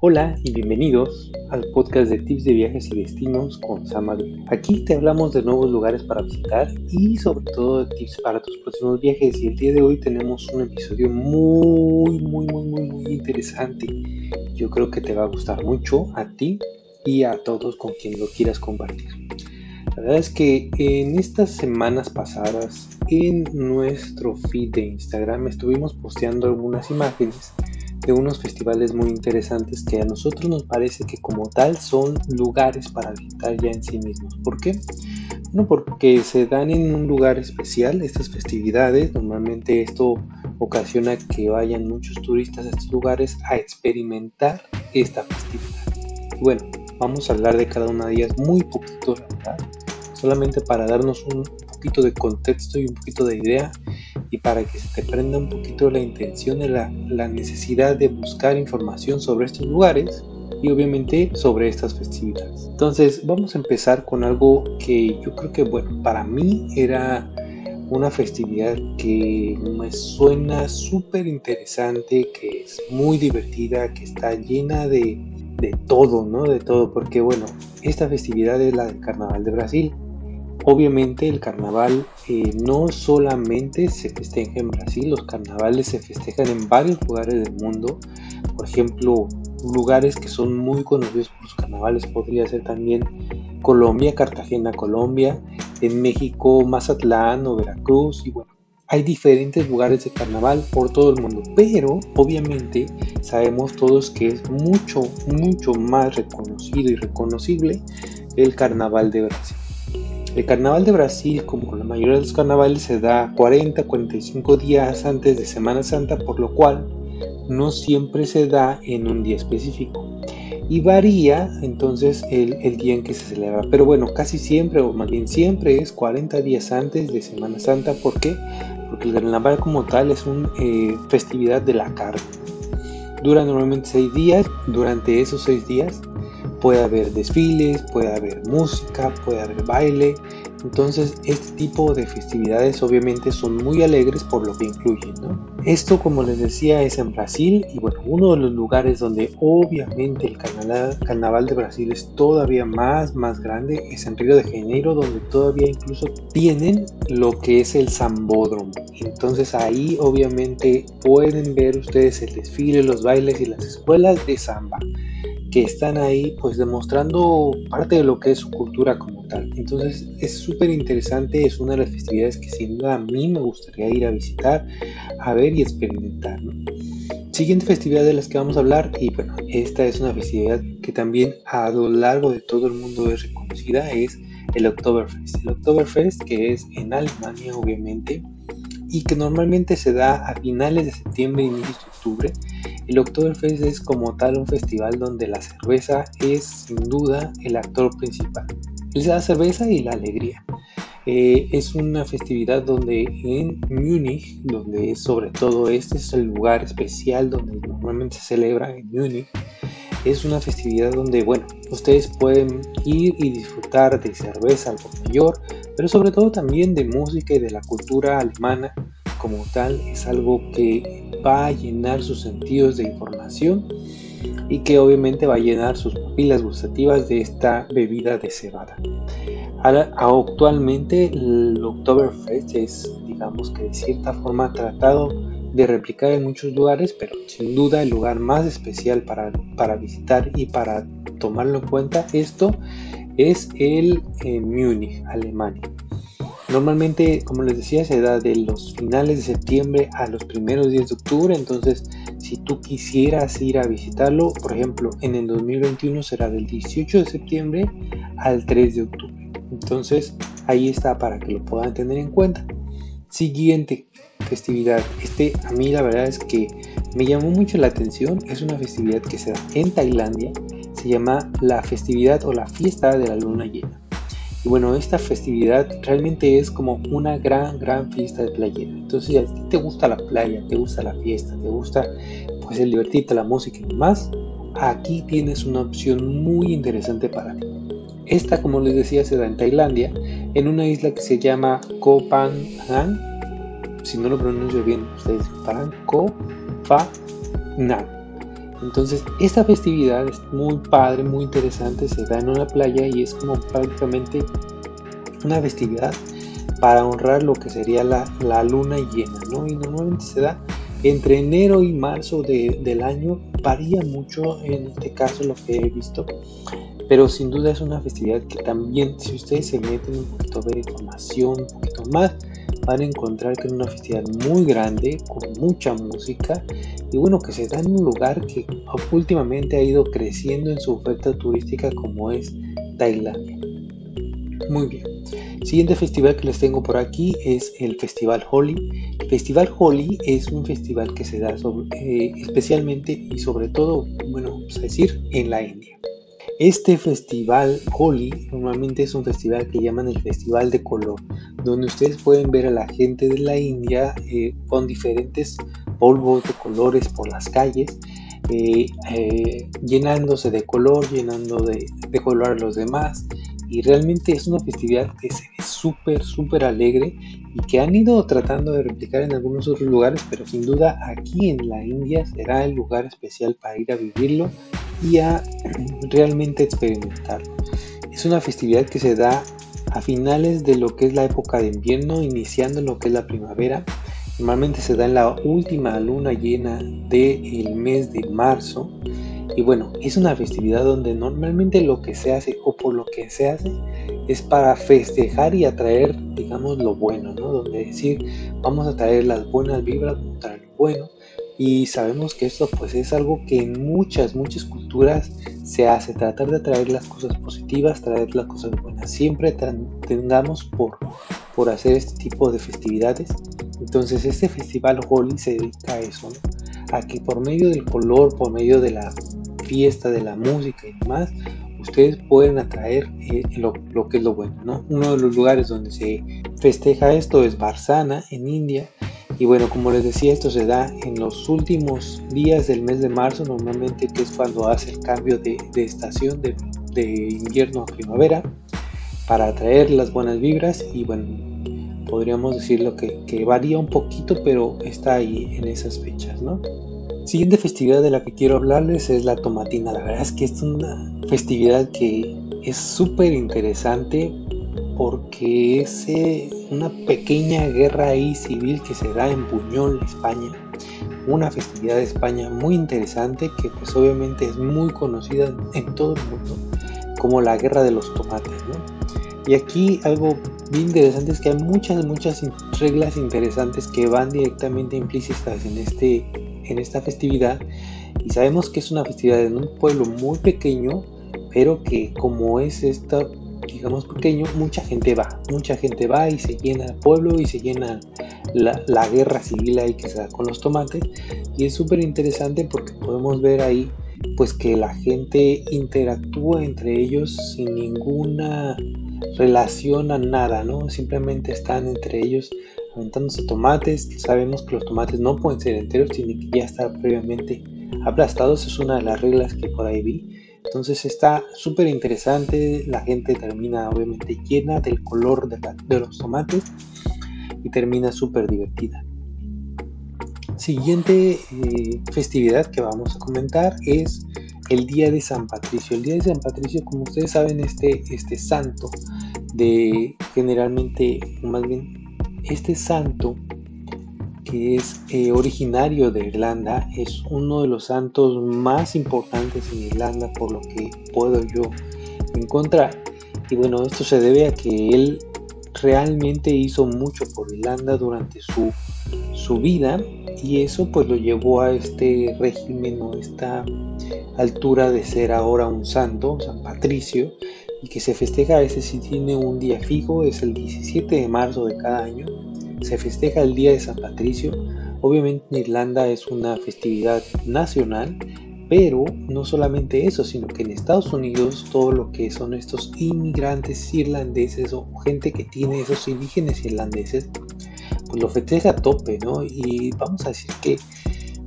Hola y bienvenidos al podcast de tips de viajes y destinos con Samad. Aquí te hablamos de nuevos lugares para visitar y sobre todo de tips para tus próximos viajes. Y el día de hoy tenemos un episodio muy, muy, muy, muy, muy interesante. Yo creo que te va a gustar mucho a ti y a todos con quien lo quieras compartir. La verdad es que en estas semanas pasadas en nuestro feed de Instagram estuvimos posteando algunas imágenes de unos festivales muy interesantes que a nosotros nos parece que como tal son lugares para visitar ya en sí mismos. ¿Por qué? Bueno, porque se dan en un lugar especial estas festividades. Normalmente esto ocasiona que vayan muchos turistas a estos lugares a experimentar esta festividad. bueno, vamos a hablar de cada una de ellas muy poquito. Solamente para darnos un poquito de contexto y un poquito de idea y para que se te prenda un poquito la intención de la, la necesidad de buscar información sobre estos lugares y obviamente sobre estas festividades. Entonces vamos a empezar con algo que yo creo que bueno, para mí era una festividad que me suena súper interesante, que es muy divertida, que está llena de, de todo, ¿no? De todo, porque bueno, esta festividad es la del Carnaval de Brasil. Obviamente el carnaval eh, no solamente se festeja en Brasil, los carnavales se festejan en varios lugares del mundo. Por ejemplo, lugares que son muy conocidos por los carnavales podría ser también Colombia, Cartagena, Colombia, en México, Mazatlán o Veracruz y hay diferentes lugares de carnaval por todo el mundo, pero obviamente sabemos todos que es mucho, mucho más reconocido y reconocible el carnaval de Brasil. El carnaval de Brasil, como la mayoría de los carnavales, se da 40-45 días antes de Semana Santa, por lo cual no siempre se da en un día específico. Y varía entonces el, día en que se celebra. Pero bueno, casi siempre, o más bien siempre, es 40 días antes de Semana Santa. ¿Por qué? Porque el carnaval como tal es una eh, festividad de la carne. Dura normalmente 6 días. Durante esos 6 días puede haber desfiles, puede haber música, puede haber baile. Entonces este tipo de festividades obviamente son muy alegres por lo que incluyen. Esto como les decía es en Brasil y bueno, uno de los lugares donde obviamente el carnaval, carnaval de Brasil es todavía más, más grande es en Río de Janeiro donde todavía incluso tienen lo que es el Zambódromo. Entonces ahí obviamente pueden ver ustedes el desfile, los bailes y las escuelas de samba que están ahí pues demostrando parte de lo que es su cultura como tal. Entonces es súper interesante, es una de las festividades que sin duda a mí me gustaría ir a visitar, a ver y experimentar. Siguiente festividad de las que vamos a hablar y bueno, esta es una festividad que también a lo largo de todo el mundo es reconocida, es el Oktoberfest. El Oktoberfest que es en Alemania obviamente y que normalmente se da a finales de septiembre y inicios de octubre el Oktoberfest es como tal un festival donde la cerveza es sin duda el actor principal. Es la cerveza y la alegría. Eh, es una festividad donde en Múnich, donde sobre todo este es el lugar especial donde normalmente se celebra en Múnich, es una festividad donde, bueno, ustedes pueden ir y disfrutar de cerveza al por mayor, pero sobre todo también de música y de la cultura alemana como tal es algo que va a llenar sus sentidos de información y que obviamente va a llenar sus papilas gustativas de esta bebida de cebada. actualmente el Oktoberfest es, digamos que de cierta forma tratado de replicar en muchos lugares, pero sin duda el lugar más especial para, para visitar y para tomarlo en cuenta esto es el eh, Múnich, Alemania. Normalmente, como les decía, se da de los finales de septiembre a los primeros días de octubre. Entonces, si tú quisieras ir a visitarlo, por ejemplo, en el 2021 será del 18 de septiembre al 3 de octubre. Entonces, ahí está para que lo puedan tener en cuenta. Siguiente festividad. Este a mí la verdad es que me llamó mucho la atención. Es una festividad que se da en Tailandia. Se llama la festividad o la fiesta de la luna llena. Y bueno, esta festividad realmente es como una gran, gran fiesta de playera. Entonces, si a ti te gusta la playa, te gusta la fiesta, te gusta pues el divertirte, la música y demás, aquí tienes una opción muy interesante para ti. Esta, como les decía, se da en Tailandia, en una isla que se llama Koh Phangan. Si no lo pronuncio bien, ustedes disculparán. Koh Phangan. Entonces, esta festividad es muy padre, muy interesante, se da en una playa y es como prácticamente una festividad para honrar lo que sería la, luna llena, ¿no? Y normalmente se da entre enero y marzo del año, varía mucho en este caso lo que he visto, pero sin duda es una festividad que también, si ustedes se meten un poquito a ver información, un poquito más, van a encontrar que es una festividad muy grande, con mucha música, y bueno, que se da en un lugar que últimamente ha ido creciendo en su oferta turística como es Tailandia. Muy bien. Siguiente festival que les tengo por aquí es el Festival Holi. El Festival Holi es un festival que se da eh, especialmente y sobre todo, bueno, vamos a decir, en la India. Este festival Holi normalmente es un festival que llaman el Festival de Color, donde ustedes pueden ver a la gente de la India eh, con diferentes polvos de colores por las calles, eh, llenándose de color, llenando de, de color a los demás y realmente es una festividad que se ve súper, súper alegre y que han ido tratando de replicar en algunos otros lugares, pero sin duda aquí en la India será el lugar especial para ir a vivirlo y a realmente experimentarlo. Es una festividad que se da a finales de lo que es la época de invierno, iniciando lo que es la primavera. Normalmente se da en la última luna llena del mes de marzo y bueno, es una festividad donde normalmente lo que se hace o por lo que se hace es para festejar y atraer, digamos, lo bueno, ¿no? Donde decir, vamos a traer las buenas vibras, vamos a traer lo bueno. Y sabemos que esto pues es algo que en muchas, muchas culturas se hace, tratar de traer las cosas positivas, traer las cosas buenas. Siempre tengamos por, por hacer este tipo de festividades. Entonces este festival Holi se dedica a eso, a que por medio del color, por medio de la fiesta, de la música y demás, ustedes pueden atraer eh, lo, que es lo bueno, ¿no? Uno de los lugares donde se festeja esto es Barsana, en India. Y bueno, como les decía, esto se da en los últimos días del mes de marzo, normalmente que es cuando hace el cambio de, estación de, invierno a primavera, para atraer las buenas vibras. Y bueno, podríamos decirlo que, que varía un poquito, pero está ahí en esas fechas, ¿no? Siguiente festividad de la que quiero hablarles es la tomatina. La verdad es que es una festividad que es súper interesante porque es eh, una pequeña guerra ahí civil que se da en Buñol, España. Una festividad de España muy interesante que pues obviamente es muy conocida en todo el mundo como la guerra de los tomates. Y aquí algo bien interesante es que hay muchas, muchas reglas interesantes que van directamente implícitas en este en esta festividad y sabemos que es una festividad en un pueblo muy pequeño, pero que como es esta, digamos pequeño, mucha gente va, mucha gente va y se llena el pueblo y se llena la, guerra civil ahí que se da con los tomates y es súper interesante porque podemos ver ahí pues que la gente interactúa entre ellos sin ninguna relación a nada, ¿no? Simplemente están entre ellos aventándose tomates. Sabemos que los tomates no pueden ser enteros, tienen que ya estar previamente aplastados. Es una de las reglas que por ahí vi. Entonces está súper interesante. La gente termina obviamente llena del color de, los tomates y termina súper divertida. Siguiente eh, festividad que vamos a comentar es el Día de San Patricio. El Día de San Patricio, como ustedes saben, este, este santo de generalmente, más bien este santo, que es eh, originario de Irlanda, es uno de los santos más importantes en Irlanda por lo que puedo yo encontrar. Y bueno, esto se debe a que él realmente hizo mucho por Irlanda durante su, su vida y eso pues lo llevó a este régimen o esta altura de ser ahora un santo, San Patricio, y que se festeja, ese sí tiene un día fijo, es el 17 de marzo de cada año, se festeja el Día de San Patricio, obviamente en Irlanda es una festividad nacional, pero no solamente eso, sino que en Estados Unidos todo lo que son estos inmigrantes irlandeses o gente que tiene esos indígenas irlandeses, pues lo festeja a tope, ¿no? Y vamos a decir que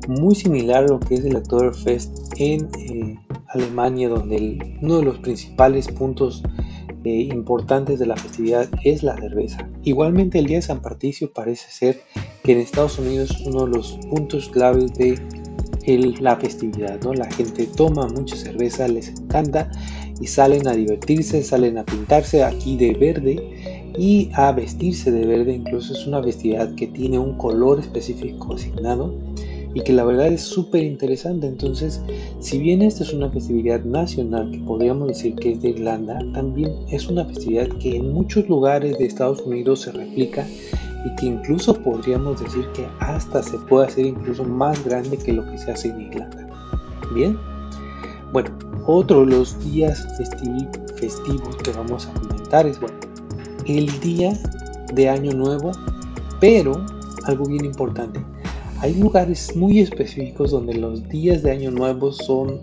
muy similar a lo que es el Oktoberfest en eh, Alemania, donde uno de los principales puntos eh, importantes de la festividad es la cerveza. Igualmente el Día de San Patricio parece ser que en Estados Unidos uno de los puntos claves de la festividad, ¿no? La gente toma mucha cerveza, les encanta y salen a divertirse, salen a pintarse aquí de verde y a vestirse de verde, incluso es una festividad que tiene un color específico asignado y que la verdad es súper interesante. Entonces, si bien esta es una festividad nacional que podríamos decir que es de Irlanda, también es una festividad que en muchos lugares de Estados Unidos se replica y que incluso podríamos decir que hasta se puede hacer incluso más grande que lo que se hace en Irlanda. Bien, bueno, otro de los días festivos que vamos a comentar es bueno, el día de Año Nuevo, pero algo bien importante, hay lugares muy específicos donde los días de Año Nuevo son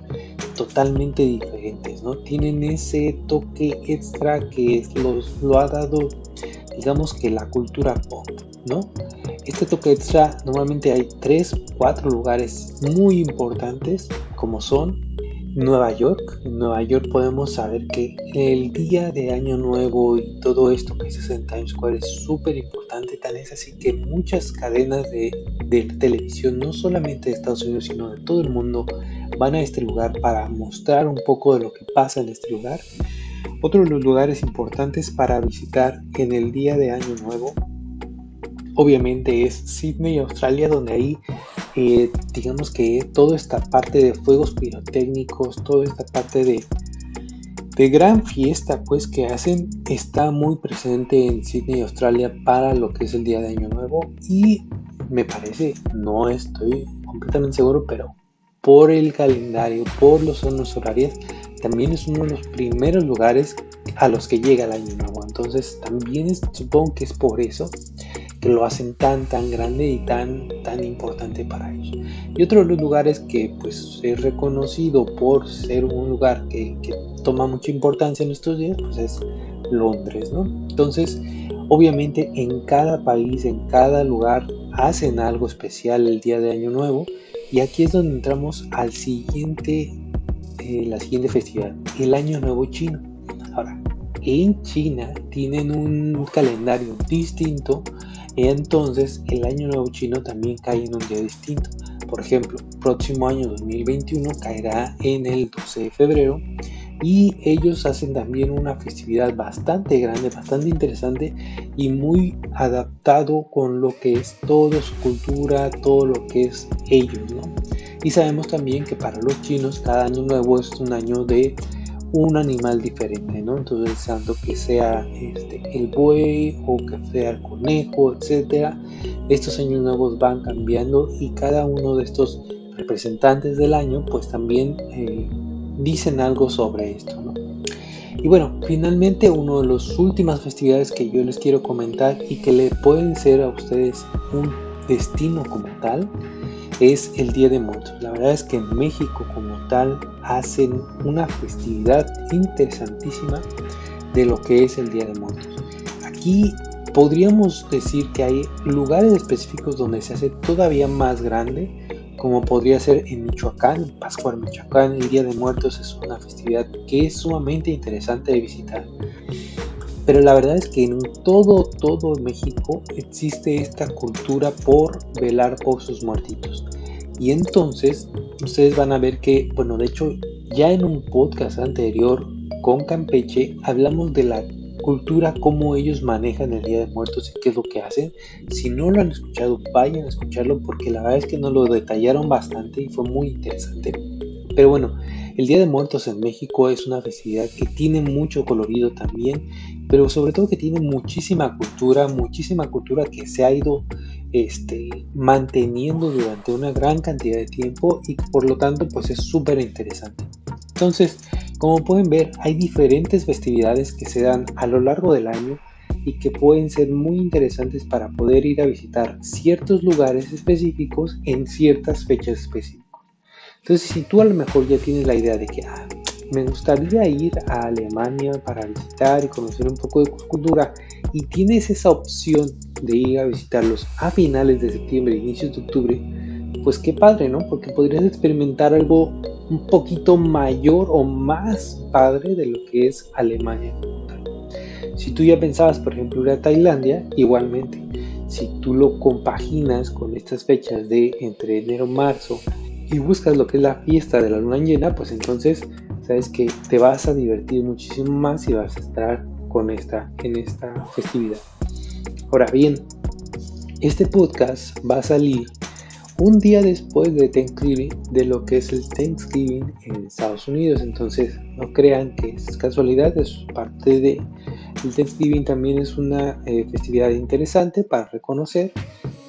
totalmente diferentes, ¿no? Tienen ese toque extra que los, lo ha dado, digamos que la cultura pop, ¿no? Este toque extra normalmente hay tres, cuatro lugares muy importantes como son Nueva York. En Nueva York podemos saber que el día de Año Nuevo y todo esto que se hace en Times Square es súper importante. Tan es así que muchas cadenas de, de televisión, no solamente de Estados Unidos, sino de todo el mundo, van a este lugar para mostrar un poco de lo que pasa en este lugar. Otro de los lugares importantes para visitar en el día de Año Nuevo, obviamente es Sydney, Australia, donde ahí digamos que toda esta parte de fuegos pirotécnicos, toda esta parte de, de gran fiesta pues que hacen está muy presente en Sydney, Australia para lo que es el día de Año Nuevo y me parece, no estoy completamente seguro, pero por el calendario, por los zonas horarias, también es uno de los primeros lugares a los que llega el Año Nuevo. Entonces también supongo que es por eso lo hacen tan tan grande y tan tan importante para ellos. Y otro de los lugares que pues es reconocido por ser un lugar que, toma mucha importancia en estos días pues es Londres, ¿no? Entonces, obviamente en cada país, en cada lugar hacen algo especial el día de Año Nuevo y aquí es donde entramos al siguiente, eh, la siguiente festividad, el Año Nuevo Chino. Ahora, en China tienen un calendario distinto entonces el año nuevo chino también cae en un día distinto. Por ejemplo, próximo año 2021 caerá en el 12 de febrero y ellos hacen también una festividad bastante grande, bastante interesante y muy adaptado con lo que es toda su cultura, todo lo que es ellos, Y sabemos también que para los chinos cada año nuevo es un año de un animal diferente, ¿no? Entonces, deseando que sea este, el buey o que sea el conejo, etcétera. Estos años nuevos van cambiando y cada uno de estos representantes del año, pues también eh, dicen algo sobre esto, ¿no? Y bueno, finalmente uno de las últimas festividades que yo les quiero comentar y que le pueden ser a ustedes un destino como tal es el Día de Muertos. La verdad es que en México como tal hacen una festividad interesantísima de lo que es el Día de Muertos. Aquí podríamos decir que hay lugares específicos donde se hace todavía más grande, como podría ser en Michoacán, en Pascual, Michoacán. El Día de Muertos es una festividad que es sumamente interesante de visitar. Pero la verdad es que en todo, todo México existe esta cultura por velar por sus muertitos. Y entonces ustedes van a ver que, bueno, de hecho ya en un podcast anterior con Campeche hablamos de la cultura, cómo ellos manejan el Día de Muertos y qué es lo que hacen. Si no lo han escuchado, vayan a escucharlo porque la verdad es que nos lo detallaron bastante y fue muy interesante. Pero bueno, el Día de Muertos en México es una festividad que tiene mucho colorido también pero sobre todo que tiene muchísima cultura, muchísima cultura que se ha ido este, manteniendo durante una gran cantidad de tiempo y por lo tanto pues es súper interesante. Entonces, como pueden ver, hay diferentes festividades que se dan a lo largo del año y que pueden ser muy interesantes para poder ir a visitar ciertos lugares específicos en ciertas fechas específicas. Entonces, si tú a lo mejor ya tienes la idea de que ah, me gustaría ir a Alemania para visitar y conocer un poco de cultura y tienes esa opción de ir a visitarlos a finales de septiembre, inicios de octubre, pues qué padre, ¿no? Porque podrías experimentar algo un poquito mayor o más padre de lo que es Alemania. Si tú ya pensabas, por ejemplo, ir a Tailandia, igualmente, si tú lo compaginas con estas fechas de entre enero, marzo y buscas lo que es la fiesta de la luna llena, pues entonces sabes que te vas a divertir muchísimo más y vas a estar con esta en esta festividad. Ahora bien, este podcast va a salir un día después de Thanksgiving, de lo que es el Thanksgiving en Estados Unidos. Entonces, no crean que es casualidad, es parte de. El Thanksgiving también es una eh, festividad interesante para reconocer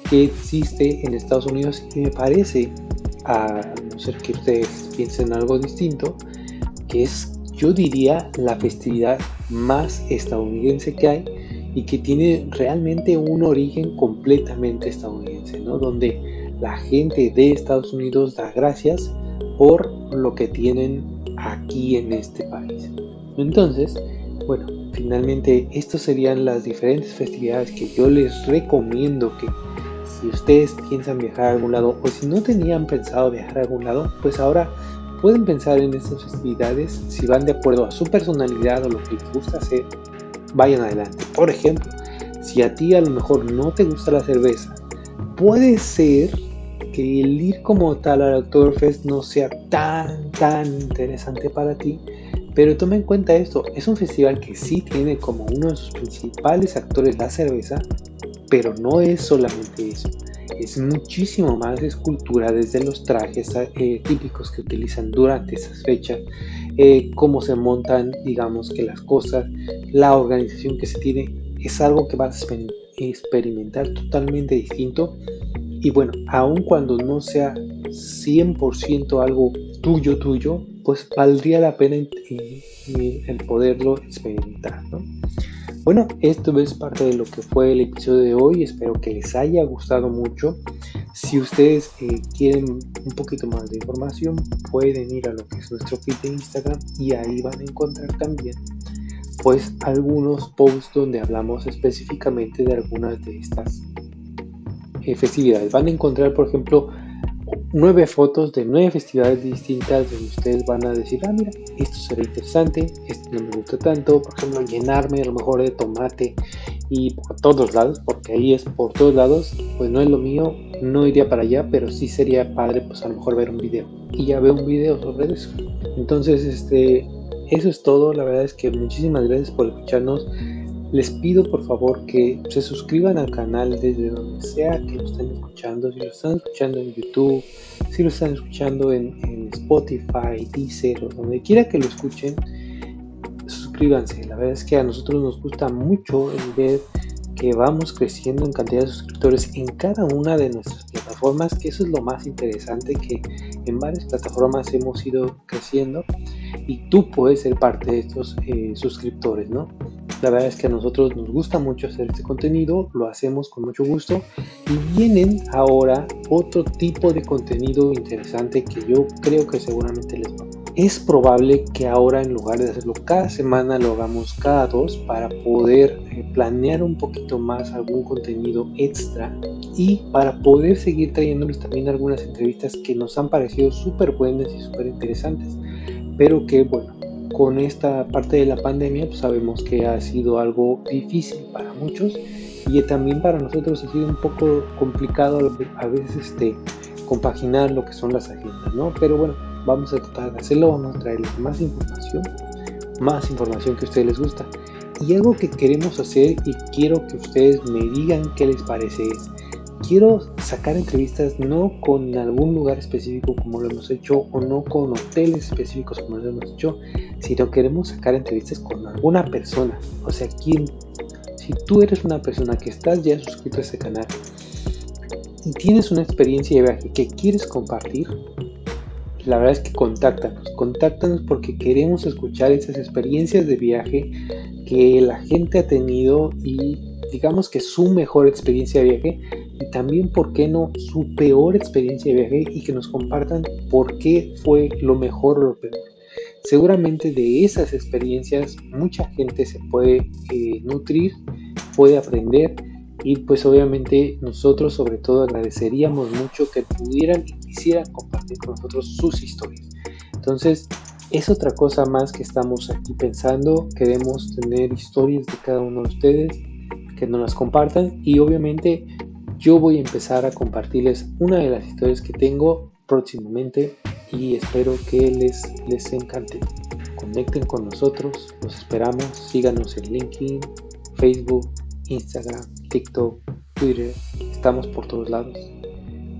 que existe en Estados Unidos y me parece, a no ser que ustedes piensen algo distinto, que es, yo diría, la festividad más estadounidense que hay y que tiene realmente un origen completamente estadounidense, ¿no? Donde la gente de Estados Unidos da gracias por lo que tienen aquí en este país. Entonces, bueno, finalmente estas serían las diferentes festividades que yo les recomiendo que si ustedes piensan viajar a algún lado o si no tenían pensado viajar a algún lado, pues ahora pueden pensar en estas festividades si van de acuerdo a su personalidad o lo que les gusta hacer, vayan adelante. Por ejemplo, si a ti a lo mejor no te gusta la cerveza, puede ser que el ir como tal al Oktoberfest no sea tan, tan interesante para ti, pero toma en cuenta esto, es un festival que sí tiene como uno de sus principales actores la cerveza, pero no es solamente eso, es muchísimo más escultura desde los trajes eh, típicos que utilizan durante esas fechas, eh, cómo se montan, digamos que las cosas, la organización que se tiene, es algo que vas a experimentar totalmente distinto. Y bueno, aun cuando no sea 100% algo tuyo, tuyo, pues valdría la pena el poderlo experimentar. ¿no? Bueno, esto es parte de lo que fue el episodio de hoy. Espero que les haya gustado mucho. Si ustedes eh, quieren un poquito más de información, pueden ir a lo que es nuestro feed de Instagram y ahí van a encontrar también pues algunos posts donde hablamos específicamente de algunas de estas eh, festividades. Van a encontrar, por ejemplo, nueve fotos de nueve festividades distintas donde ustedes van a decir, ah, mira, esto será interesante, esto no me gusta tanto, por ejemplo, llenarme a lo mejor de tomate y por todos lados, porque ahí es por todos lados, pues no es lo mío, no iría para allá, pero sí sería padre, pues a lo mejor ver un video. Y ya veo un video sobre eso. Entonces, este, eso es todo, la verdad es que muchísimas gracias por escucharnos. Les pido por favor que se suscriban al canal desde donde sea que lo estén escuchando. Si lo están escuchando en YouTube, si lo están escuchando en, Spotify, Deezer o donde quiera que lo escuchen, suscríbanse. La verdad es que a nosotros nos gusta mucho el ver que vamos creciendo en cantidad de suscriptores en cada una de nuestras plataformas, que eso es lo más interesante, que en varias plataformas hemos ido creciendo y tú puedes ser parte de estos eh, suscriptores, ¿no? La verdad es que a nosotros nos gusta mucho hacer este contenido, lo hacemos con mucho gusto y vienen ahora otro tipo de contenido interesante que yo creo que seguramente les va. Es probable que ahora en lugar de hacerlo cada semana lo hagamos cada dos para poder eh, planear un poquito más algún contenido extra y para poder seguir trayéndoles también algunas entrevistas que nos han parecido súper buenas y súper interesantes pero que bueno con esta parte de la pandemia pues sabemos que ha sido algo difícil para muchos y también para nosotros ha sido un poco complicado a veces este, compaginar lo que son las agendas, ¿no? Pero bueno, vamos a tratar de hacerlo, vamos a traerles más información, más información que a ustedes les gusta. Y algo que queremos hacer y quiero que ustedes me digan qué les parece es, quiero sacar entrevistas no con algún lugar específico como lo hemos hecho o no con hoteles específicos como lo hemos hecho, sino queremos sacar entrevistas con alguna persona. O sea, quien, si tú eres una persona que estás ya suscrito a este canal y tienes una experiencia de viaje que quieres compartir, la verdad es que contáctanos, contáctanos porque queremos escuchar esas experiencias de viaje que la gente ha tenido y digamos que su mejor experiencia de viaje también, ¿por qué no?, su peor experiencia de viaje y que nos compartan por qué fue lo mejor o lo peor. Seguramente de esas experiencias mucha gente se puede eh, nutrir, puede aprender y pues obviamente nosotros sobre todo agradeceríamos mucho que pudieran y quisieran compartir con nosotros sus historias. Entonces, es otra cosa más que estamos aquí pensando. Queremos tener historias de cada uno de ustedes, que nos las compartan y obviamente yo voy a empezar a compartirles una de las historias que tengo próximamente y espero que les, les encante. Conecten con nosotros, los esperamos, síganos en LinkedIn, Facebook, Instagram, TikTok, Twitter, estamos por todos lados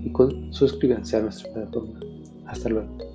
y con, suscríbanse a nuestra plataforma. Hasta luego.